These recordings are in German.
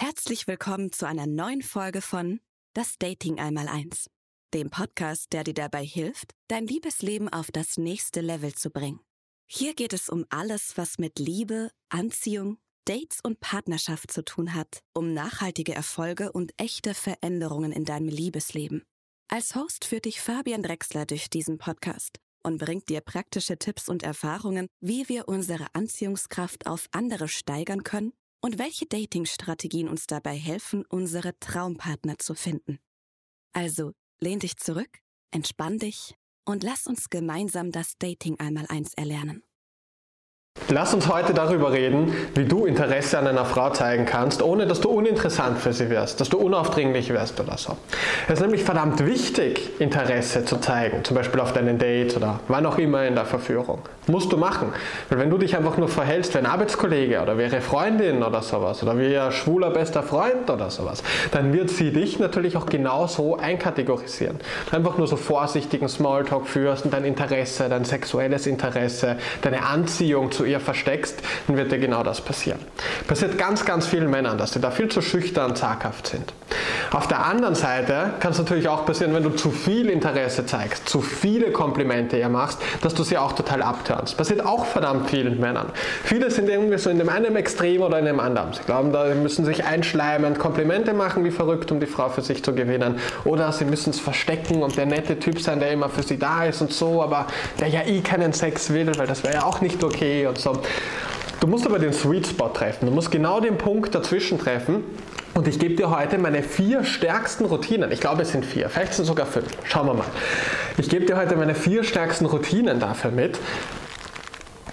Herzlich willkommen zu einer neuen Folge von Das Dating einmal eins, dem Podcast, der dir dabei hilft, dein Liebesleben auf das nächste Level zu bringen. Hier geht es um alles, was mit Liebe, Anziehung, Dates und Partnerschaft zu tun hat, um nachhaltige Erfolge und echte Veränderungen in deinem Liebesleben. Als Host führt dich Fabian Drexler durch diesen Podcast und bringt dir praktische Tipps und Erfahrungen, wie wir unsere Anziehungskraft auf andere steigern können und welche Dating-Strategien uns dabei helfen, unsere Traumpartner zu finden. Also lehn dich zurück, entspann dich und lass uns gemeinsam das Dating einmal eins erlernen. Lass uns heute darüber reden, wie du Interesse an einer Frau zeigen kannst, ohne dass du uninteressant für sie wirst, dass du unaufdringlich wirst oder so. Es ist nämlich verdammt wichtig, Interesse zu zeigen, zum Beispiel auf deinen Dates oder wann auch immer in der Verführung. Musst du machen. Weil wenn du dich einfach nur verhältst wie ein Arbeitskollege oder wie ihre Freundin oder sowas oder wie ihr schwuler bester Freund oder sowas, dann wird sie dich natürlich auch genauso einkategorisieren. Einfach nur so vorsichtigen Smalltalk führst und dein Interesse, dein sexuelles Interesse, deine Anziehung zu ihr versteckst, dann wird dir genau das passieren. Passiert ganz, ganz vielen Männern, dass sie da viel zu schüchtern, zaghaft sind. Auf der anderen Seite kann es natürlich auch passieren, wenn du zu viel Interesse zeigst, zu viele Komplimente ihr machst, dass du sie auch total abturnst. Passiert auch verdammt vielen Männern. Viele sind irgendwie so in dem einen Extrem oder in dem anderen. Sie glauben, da müssen sich einschleimen, Komplimente machen wie verrückt, um die Frau für sich zu gewinnen. Oder sie müssen es verstecken und der nette Typ sein, der immer für sie da ist und so, aber der ja eh keinen Sex will, weil das wäre ja auch nicht okay und so. Du musst aber den Sweet Spot treffen. Du musst genau den Punkt dazwischen treffen. Und ich gebe dir heute meine vier stärksten Routinen. Ich glaube, es sind vier, vielleicht sind es sogar fünf. Schauen wir mal. Ich gebe dir heute meine vier stärksten Routinen dafür mit,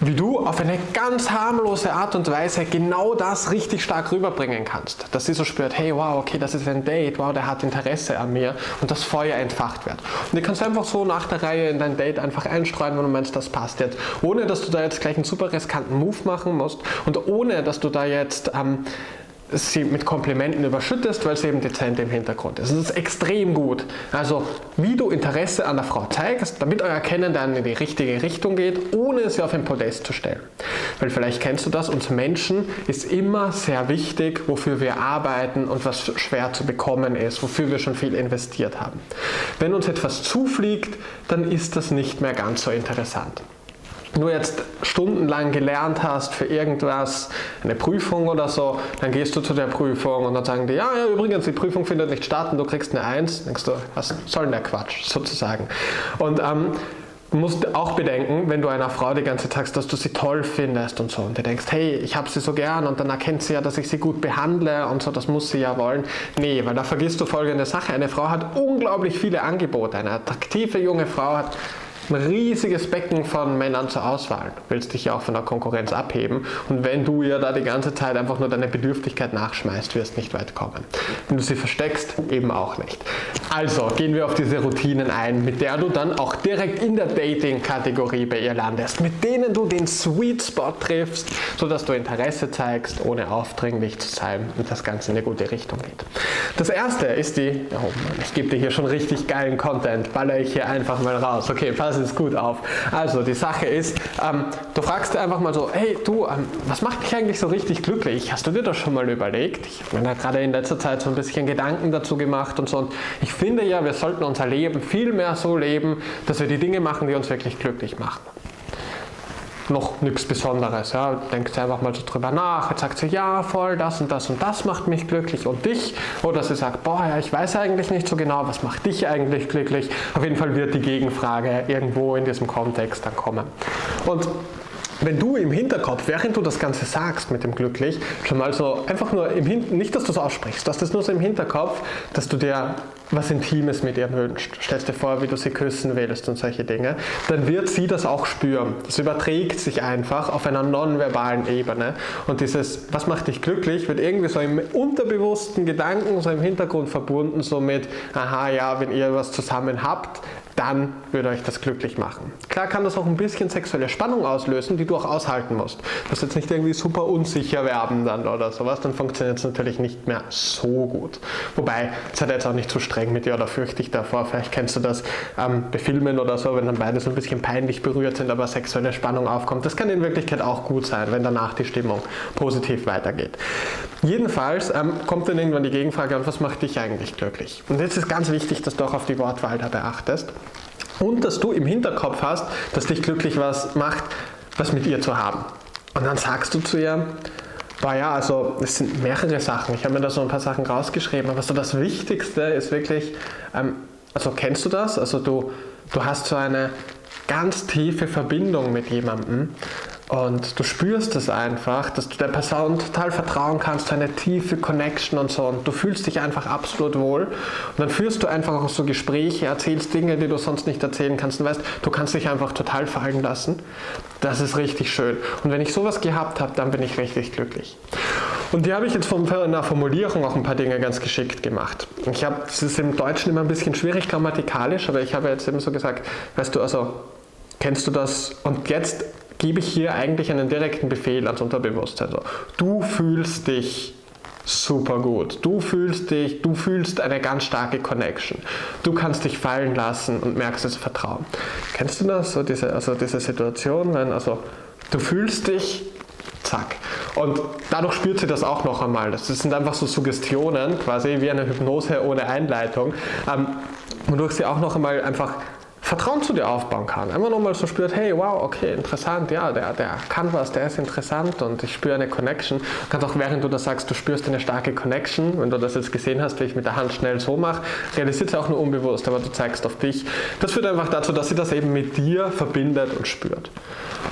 wie du auf eine ganz harmlose Art und Weise genau das richtig stark rüberbringen kannst. Dass sie so spürt, hey, wow, okay, das ist ein Date, wow, der hat Interesse an mir und das Feuer entfacht wird. Und du kannst einfach so nach der Reihe in dein Date einfach einstreuen, wenn du meinst, das passt jetzt. Ohne, dass du da jetzt gleich einen super riskanten Move machen musst und ohne, dass du da jetzt... Ähm, sie mit Komplimenten überschüttest, weil sie eben dezent im Hintergrund ist. Das ist extrem gut. Also, wie du Interesse an der Frau zeigst, damit euer Kennenlernen in die richtige Richtung geht, ohne sie auf ein Podest zu stellen. Weil vielleicht kennst du das, uns Menschen ist immer sehr wichtig, wofür wir arbeiten und was schwer zu bekommen ist, wofür wir schon viel investiert haben. Wenn uns etwas zufliegt, dann ist das nicht mehr ganz so interessant nur jetzt stundenlang gelernt hast für irgendwas, eine Prüfung oder so, dann gehst du zu der Prüfung und dann sagen die, ja, ja, übrigens, die Prüfung findet nicht statt und du kriegst eine Eins, denkst du, was soll denn der Quatsch, sozusagen. Und ähm, Du musst auch bedenken, wenn du einer Frau die ganze Zeit sagst, dass du sie toll findest und so und du denkst, hey, ich habe sie so gern und dann erkennt sie ja, dass ich sie gut behandle und so, das muss sie ja wollen. Nee, weil da vergisst du folgende Sache. Eine Frau hat unglaublich viele Angebote. Eine attraktive junge Frau hat ein riesiges Becken von Männern zur Auswahl. Du willst dich ja auch von der Konkurrenz abheben. Und wenn du ihr da die ganze Zeit einfach nur deine Bedürftigkeit nachschmeißt, wirst du nicht weit kommen. Wenn du sie versteckst, eben auch nicht. Also gehen wir auf diese Routinen ein, mit der du dann auch direkt in der Dating-Kategorie bei ihr landest, mit denen du den Sweet Spot triffst, sodass du Interesse zeigst, ohne aufdringlich zu sein und das Ganze in eine gute Richtung geht. Das erste ist die, oh Mann, ich gebe dir hier schon richtig geilen Content, baller ich hier einfach mal raus. Okay, pass pass jetzt gut auf. Also, die Sache ist, ähm, du fragst einfach mal so, hey du, ähm, was macht dich eigentlich so richtig glücklich? Hast du dir das schon mal überlegt? Ich habe mir gerade in letzter Zeit so ein bisschen Gedanken dazu gemacht und so. Und ich finde ja, wir sollten unser Leben viel mehr so leben, dass wir die Dinge machen, die uns wirklich glücklich machen noch nichts Besonderes. Ja. Denkt einfach mal so drüber nach. Jetzt sagt sie, ja, voll, das und das und das macht mich glücklich und dich. Oder sie sagt, boah, ja, ich weiß eigentlich nicht so genau, was macht dich eigentlich glücklich. Auf jeden Fall wird die Gegenfrage irgendwo in diesem Kontext dann kommen. Und wenn du im Hinterkopf, während du das Ganze sagst mit dem glücklich, schon mal so einfach nur im Hinterkopf, nicht, dass du es aussprichst, dass das nur so im Hinterkopf, dass du dir was Intimes mit ihr wünscht. Stellst dir vor, wie du sie küssen willst und solche Dinge. Dann wird sie das auch spüren. Das überträgt sich einfach auf einer nonverbalen Ebene. Und dieses, was macht dich glücklich, wird irgendwie so im unterbewussten Gedanken, so im Hintergrund verbunden, so mit, aha, ja, wenn ihr was zusammen habt, dann würde euch das glücklich machen. Klar kann das auch ein bisschen sexuelle Spannung auslösen, die du auch aushalten musst. Du musst jetzt nicht irgendwie super unsicher werden dann oder sowas, dann funktioniert es natürlich nicht mehr so gut. Wobei, seid jetzt auch nicht zu streng mit dir oder fürchte ich davor. Vielleicht kennst du das ähm, bei Filmen oder so, wenn dann beide so ein bisschen peinlich berührt sind, aber sexuelle Spannung aufkommt. Das kann in Wirklichkeit auch gut sein, wenn danach die Stimmung positiv weitergeht. Jedenfalls ähm, kommt dann irgendwann die Gegenfrage, und was macht dich eigentlich glücklich? Und jetzt ist ganz wichtig, dass du auch auf die Wortwahl da beachtest. Und dass du im Hinterkopf hast, dass dich glücklich was macht, was mit ihr zu haben. Und dann sagst du zu ihr, boah ja, also es sind mehrere Sachen. Ich habe mir da so ein paar Sachen rausgeschrieben, aber so das Wichtigste ist wirklich, ähm, also kennst du das? Also du, du hast so eine ganz tiefe Verbindung mit jemandem und du spürst es einfach, dass du der Person total vertrauen kannst, eine tiefe Connection und so. Und du fühlst dich einfach absolut wohl. Und dann führst du einfach auch so Gespräche, erzählst Dinge, die du sonst nicht erzählen kannst. Und weißt, du kannst dich einfach total fallen lassen. Das ist richtig schön. Und wenn ich sowas gehabt habe, dann bin ich richtig glücklich. Und die habe ich jetzt von einer Formulierung auch ein paar Dinge ganz geschickt gemacht. Ich habe, es ist im Deutschen immer ein bisschen schwierig grammatikalisch, aber ich habe jetzt eben so gesagt, weißt du, also kennst du das? Und jetzt gebe ich hier eigentlich einen direkten Befehl ans Unterbewusstsein. Also, du fühlst dich super gut. Du fühlst dich, du fühlst eine ganz starke Connection. Du kannst dich fallen lassen und merkst das Vertrauen. Kennst du das? So diese, also diese Situation, wenn also du fühlst dich, zack. Und dadurch spürt sie das auch noch einmal. Das sind einfach so Suggestionen, quasi wie eine Hypnose ohne Einleitung, ähm, wodurch sie auch noch einmal einfach Vertrauen zu dir aufbauen kann. Einfach nochmal so spürt, hey, wow, okay, interessant, ja, der, der kann was, der ist interessant und ich spüre eine Connection. Du kannst auch, während du das sagst, du spürst eine starke Connection, wenn du das jetzt gesehen hast, wie ich mit der Hand schnell so mache, realisiert es auch nur unbewusst, aber du zeigst auf dich. Das führt einfach dazu, dass sie das eben mit dir verbindet und spürt.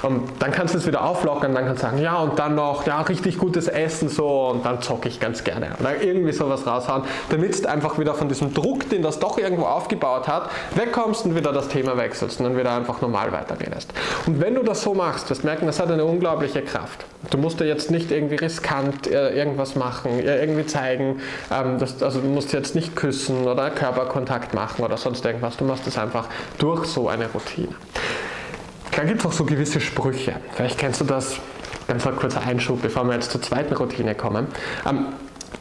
Und dann kannst du es wieder auflockern, dann kannst du sagen, ja, und dann noch, ja, richtig gutes Essen so und dann zocke ich ganz gerne. Oder irgendwie sowas raushauen, damit du einfach wieder von diesem Druck, den das doch irgendwo aufgebaut hat, wegkommst und wieder das Thema wechselst und dann wieder einfach normal weiterredest. Und wenn du das so machst, wirst du merken, das hat eine unglaubliche Kraft. Du musst dir jetzt nicht irgendwie riskant äh, irgendwas machen, irgendwie zeigen, ähm, dass, also du musst jetzt nicht küssen oder Körperkontakt machen oder sonst irgendwas. Du machst es einfach durch so eine Routine. Dann gibt es auch so gewisse Sprüche. Vielleicht kennst du das, ganz kurzer Einschub, bevor wir jetzt zur zweiten Routine kommen. Ähm,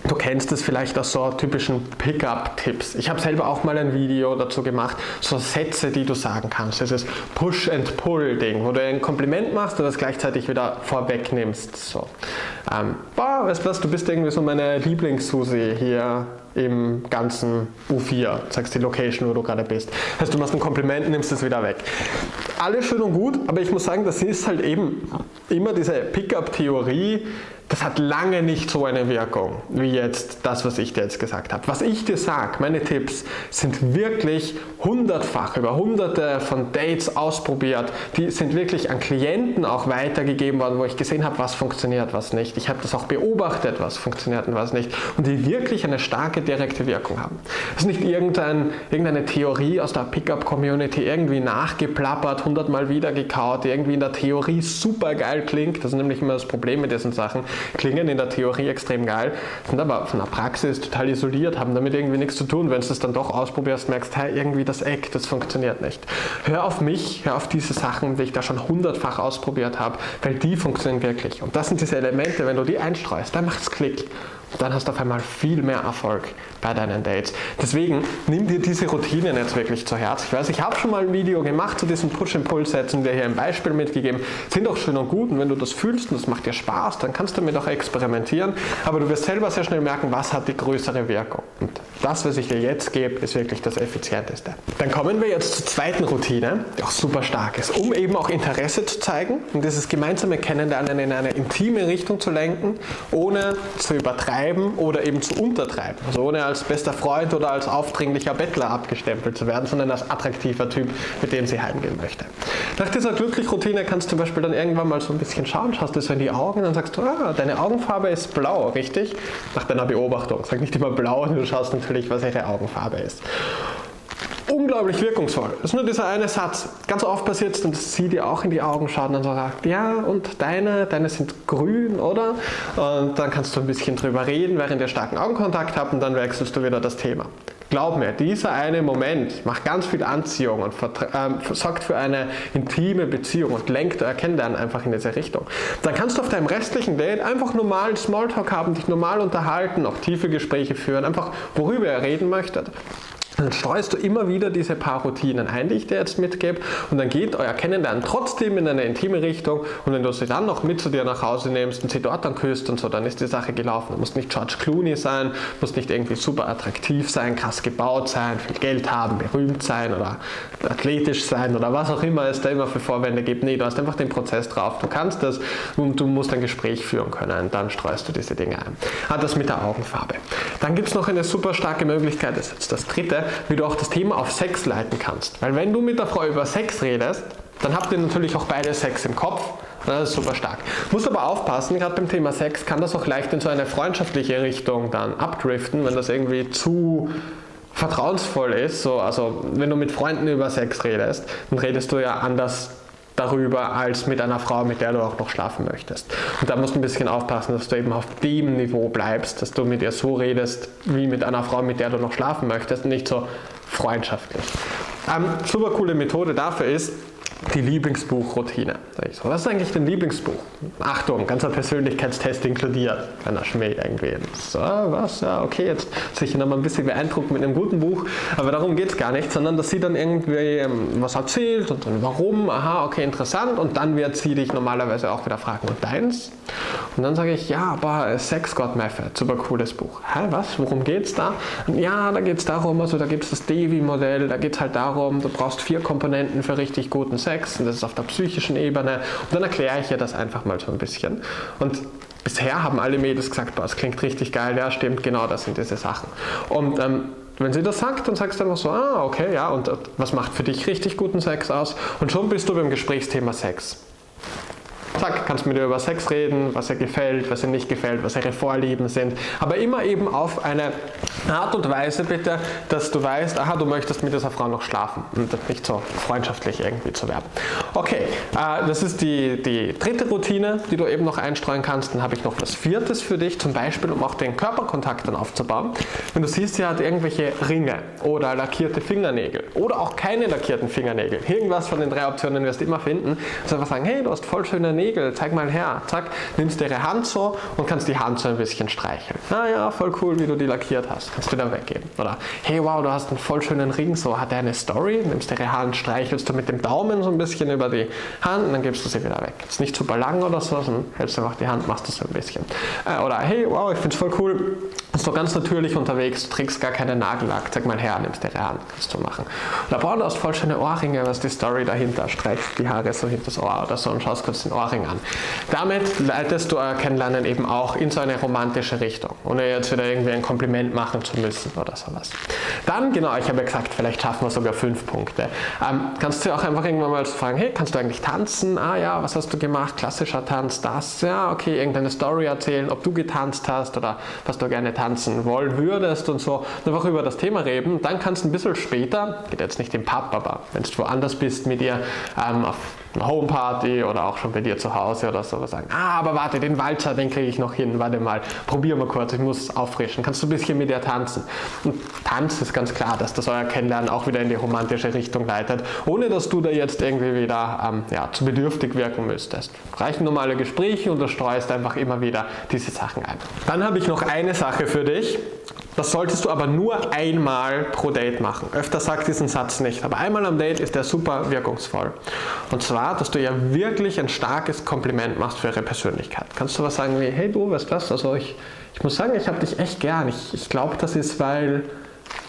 Du kennst es vielleicht aus so typischen Pickup-Tipps. Ich habe selber auch mal ein Video dazu gemacht, so Sätze, die du sagen kannst. Das ist Push-and-Pull-Ding, wo du ein Kompliment machst und das gleichzeitig wieder vorwegnimmst. So. Ähm, boah, weißt du was, du bist irgendwie so meine Lieblings-Susi hier im ganzen U4, sagst die Location, wo du gerade bist. Heißt, du machst ein Kompliment, nimmst es wieder weg. Alles schön und gut, aber ich muss sagen, das ist halt eben immer diese Pickup-Theorie, das hat lange nicht so eine Wirkung wie jetzt das, was ich dir jetzt gesagt habe. Was ich dir sage, meine Tipps, sind wirklich hundertfach, über hunderte von Dates ausprobiert. Die sind wirklich an Klienten auch weitergegeben worden, wo ich gesehen habe, was funktioniert, was nicht. Ich habe das auch beobachtet, was funktioniert und was nicht. Und die wirklich eine starke direkte Wirkung haben. Das ist nicht irgendein, irgendeine Theorie aus der Pickup-Community irgendwie nachgeplappert, hundertmal wieder gekaut, irgendwie in der Theorie super geil klingt. Das ist nämlich immer das Problem mit diesen Sachen klingen in der Theorie extrem geil, sind aber von der Praxis total isoliert, haben damit irgendwie nichts zu tun. Wenn du es dann doch ausprobierst, merkst, hey, irgendwie das Eck, das funktioniert nicht. Hör auf mich, hör auf diese Sachen, die ich da schon hundertfach ausprobiert habe, weil die funktionieren wirklich. Und das sind diese Elemente, wenn du die einstreust, dann macht es Klick dann hast du auf einmal viel mehr Erfolg bei deinen Dates. Deswegen nimm dir diese Routinen jetzt wirklich zu Herz. Ich weiß, ich habe schon mal ein Video gemacht zu diesen Push-and-Pull-Sätzen, dir hier ein Beispiel mitgegeben. Sind auch schön und gut und wenn du das fühlst und das macht dir Spaß, dann kannst du damit auch experimentieren. Aber du wirst selber sehr schnell merken, was hat die größere Wirkung. Und das, was ich dir jetzt gebe, ist wirklich das Effizienteste. Dann kommen wir jetzt zur zweiten Routine, die auch super stark ist, um eben auch Interesse zu zeigen und dieses gemeinsame Kennenlernen in eine intime Richtung zu lenken, ohne zu übertreiben oder eben zu untertreiben. Also ohne als bester Freund oder als aufdringlicher Bettler abgestempelt zu werden, sondern als attraktiver Typ, mit dem sie heimgehen möchte. Nach dieser Glücklich-Routine kannst du zum Beispiel dann irgendwann mal so ein bisschen schauen, schaust du so in die Augen und sagst du, ah, deine Augenfarbe ist blau, richtig? Nach deiner Beobachtung. Sag nicht immer blau, du schaust natürlich, was ihre Augenfarbe ist. Unglaublich wirkungsvoll. Das ist nur dieser eine Satz. Ganz oft passiert es, dass sie dir auch in die Augen schaut und dann sagt, ja, und deine, deine sind grün, oder? Und dann kannst du ein bisschen drüber reden, während ihr starken Augenkontakt habt und dann wechselst du wieder das Thema. Glaub mir, dieser eine Moment macht ganz viel Anziehung und ähm, sorgt für eine intime Beziehung und lenkt euer Kennenlernen einfach in diese Richtung. Dann kannst du auf deinem restlichen Date einfach normal Smalltalk haben, dich normal unterhalten, auch tiefe Gespräche führen, einfach worüber ihr reden möchtet dann streust du immer wieder diese paar Routinen ein, die ich dir jetzt mitgebe und dann geht euer Kennenlernen trotzdem in eine intime Richtung und wenn du sie dann noch mit zu dir nach Hause nimmst und sie dort dann küsst und so, dann ist die Sache gelaufen. Du musst nicht George Clooney sein, musst nicht irgendwie super attraktiv sein, krass gebaut sein, viel Geld haben, berühmt sein oder athletisch sein oder was auch immer es da immer für Vorwände gibt. Nee, du hast einfach den Prozess drauf, du kannst das und du musst ein Gespräch führen können, dann streust du diese Dinge ein. Hat das mit der Augenfarbe. Dann gibt es noch eine super starke Möglichkeit, das ist jetzt das dritte, wie du auch das Thema auf Sex leiten kannst. Weil wenn du mit der Frau über Sex redest, dann habt ihr natürlich auch beide Sex im Kopf. Das ist super stark. Muss aber aufpassen, gerade beim Thema Sex kann das auch leicht in so eine freundschaftliche Richtung dann abdriften, wenn das irgendwie zu vertrauensvoll ist. So, also wenn du mit Freunden über Sex redest, dann redest du ja anders darüber als mit einer Frau, mit der du auch noch schlafen möchtest. Und da musst du ein bisschen aufpassen, dass du eben auf dem Niveau bleibst, dass du mit ihr so redest wie mit einer Frau, mit der du noch schlafen möchtest, und nicht so freundschaftlich. Ähm, super coole Methode dafür ist, die Lieblingsbuchroutine. So, was ist eigentlich dein Lieblingsbuch? Achtung, ganzer Persönlichkeitstest inkludiert. Kleiner Schmäh irgendwie. So, was? Ja, okay, jetzt sicher nochmal ein bisschen beeindruckt mit einem guten Buch, aber darum geht es gar nicht, sondern dass sie dann irgendwie ähm, was erzählt und dann warum, aha, okay, interessant und dann wird sie dich normalerweise auch wieder fragen, und deins? Und dann sage ich, ja, aber Sex God Method, super cooles Buch. Hä, was? Worum geht's da? Und ja, da geht es darum, also da gibt es das Devi-Modell, da geht es halt darum, du brauchst vier Komponenten für richtig guten Sex Sex und das ist auf der psychischen Ebene. Und dann erkläre ich ihr das einfach mal so ein bisschen. Und bisher haben alle Mädels gesagt, boah, das klingt richtig geil, ja stimmt, genau das sind diese Sachen. Und ähm, wenn sie das sagt, dann sagst du einfach so, ah, okay, ja, und was macht für dich richtig guten Sex aus? Und schon bist du beim Gesprächsthema Sex. Zack, kannst mit ihr über Sex reden, was ihr gefällt, was ihr nicht gefällt, was ihre Vorlieben sind. Aber immer eben auf eine Art und Weise bitte, dass du weißt, aha, du möchtest mit dieser Frau noch schlafen und nicht so freundschaftlich irgendwie zu werden. Okay, äh, das ist die, die dritte Routine, die du eben noch einstreuen kannst. Dann habe ich noch was viertes für dich, zum Beispiel, um auch den Körperkontakt dann aufzubauen. Wenn du siehst, sie hat irgendwelche Ringe oder lackierte Fingernägel oder auch keine lackierten Fingernägel, irgendwas von den drei Optionen wirst du immer finden, also einfach sagen, hey, du hast voll schöne Nägel Nägel, zeig mal her. Zack, nimmst ihre Hand so und kannst die Hand so ein bisschen streicheln. Ah ja, voll cool, wie du die lackiert hast. Kannst du da weggeben. Oder hey, wow, du hast einen voll schönen Ring, so hat er eine Story. Nimmst ihre Hand, streichelst du mit dem Daumen so ein bisschen über die Hand und dann gibst du sie wieder weg. Ist nicht super lang oder so, sondern hältst einfach die Hand, machst du so ein bisschen. Äh, oder hey, wow, ich finde es voll cool. Du ganz natürlich unterwegs, trägst gar keinen Nagellack. Zeig mal her, nimmst ihre Hand, kannst du machen. Oder boah, du hast voll schöne Ohrringe, was die Story dahinter? Streichst die Haare so hinter das Ohr oder so und schaust kurz den Ohrring an. Damit leitest du euer Kennenlernen eben auch in so eine romantische Richtung, ohne jetzt wieder irgendwie ein Kompliment machen zu müssen oder sowas. Dann, genau, ich habe ja gesagt, vielleicht schaffen wir sogar fünf Punkte. Ähm, kannst du auch einfach irgendwann mal fragen, hey, kannst du eigentlich tanzen? Ah ja, was hast du gemacht? Klassischer Tanz, das, ja, okay, irgendeine Story erzählen, ob du getanzt hast oder was du gerne tanzen wollen würdest und so. Einfach über das Thema reden. Dann kannst du ein bisschen später, geht jetzt nicht im Pub, aber wenn du woanders bist mit ihr, ähm, auf einer Homeparty oder auch schon bei dir zu Hause oder so sagen, ah, aber warte, den Walzer, den kriege ich noch hin, warte mal, probier mal kurz, ich muss auffrischen. Kannst du ein bisschen mit dir tanzen? Und Tanz ist ganz klar, dass das euer Kennenlernen auch wieder in die romantische Richtung leitet, ohne dass du da jetzt irgendwie wieder ähm, ja, zu bedürftig wirken müsstest. Reichen normale Gespräche und du streust einfach immer wieder diese Sachen ein. Dann habe ich noch eine Sache für dich. Das solltest du aber nur einmal pro Date machen. Öfter sagt diesen Satz nicht, aber einmal am Date ist der super wirkungsvoll. Und zwar, dass du ja wirklich ein starkes Kompliment machst für ihre Persönlichkeit. Kannst du was sagen wie, hey du, weißt du was, also ich, ich muss sagen, ich habe dich echt gern. Ich, ich glaube, das ist, weil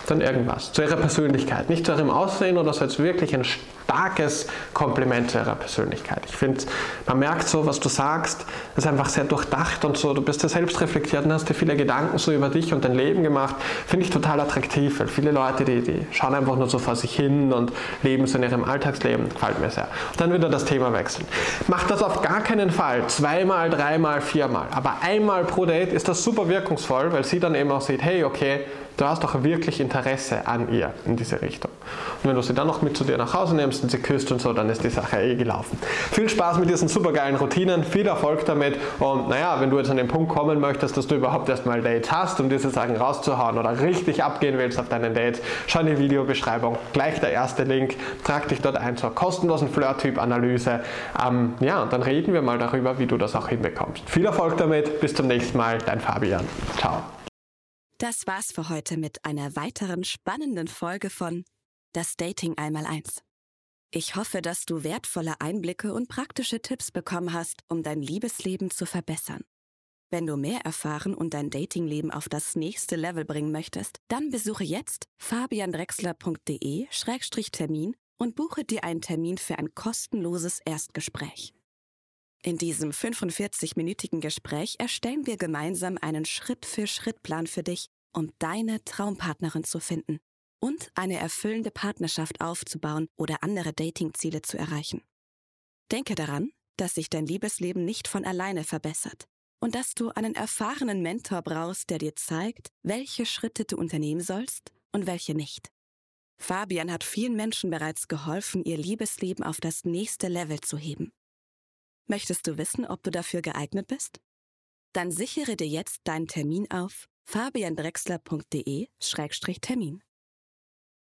dann irgendwas. Zu ihrer Persönlichkeit. Nicht zu ihrem Aussehen oder so, jetzt wirklich ein starkes Kompliment zu ihrer Persönlichkeit. Ich finde, man merkt so, was du sagst, ist einfach sehr durchdacht und so. Du bist ja selbst reflektiert und hast dir viele Gedanken so über dich und dein Leben gemacht. Finde ich total attraktiv, weil viele Leute, die, die schauen einfach nur so vor sich hin und leben so in ihrem Alltagsleben. Gefällt mir sehr. Und dann wieder das Thema wechseln. Mach das auf gar keinen Fall. Zweimal, dreimal, viermal. Aber einmal pro Date ist das super wirkungsvoll, weil sie dann eben auch sieht, hey, okay, du hast doch wirklich Interesse an ihr in diese Richtung. Und wenn du sie dann noch mit zu dir nach Hause nimmst, und sie küsst und so, dann ist die Sache eh gelaufen. Viel Spaß mit diesen supergeilen Routinen, viel Erfolg damit und naja, wenn du jetzt an den Punkt kommen möchtest, dass du überhaupt erstmal Dates hast, um diese Sachen rauszuhauen oder richtig abgehen willst auf deinen Dates, schau in die Videobeschreibung, gleich der erste Link, trag dich dort ein zur kostenlosen Flirt-Typ-Analyse. Ähm, ja, und dann reden wir mal darüber, wie du das auch hinbekommst. Viel Erfolg damit, bis zum nächsten Mal, dein Fabian. Ciao. Das war's für heute mit einer weiteren spannenden Folge von Das Dating einmal eins. Ich hoffe, dass du wertvolle Einblicke und praktische Tipps bekommen hast, um dein Liebesleben zu verbessern. Wenn du mehr erfahren und dein Datingleben auf das nächste Level bringen möchtest, dann besuche jetzt fabiandrexler.de-termin und buche dir einen Termin für ein kostenloses Erstgespräch. In diesem 45-minütigen Gespräch erstellen wir gemeinsam einen Schritt-für-Schritt-Plan für dich, um deine Traumpartnerin zu finden und eine erfüllende Partnerschaft aufzubauen oder andere Datingziele zu erreichen. Denke daran, dass sich dein Liebesleben nicht von alleine verbessert und dass du einen erfahrenen Mentor brauchst, der dir zeigt, welche Schritte du unternehmen sollst und welche nicht. Fabian hat vielen Menschen bereits geholfen, ihr Liebesleben auf das nächste Level zu heben. Möchtest du wissen, ob du dafür geeignet bist? Dann sichere dir jetzt deinen Termin auf fabiandrexler.de-termin.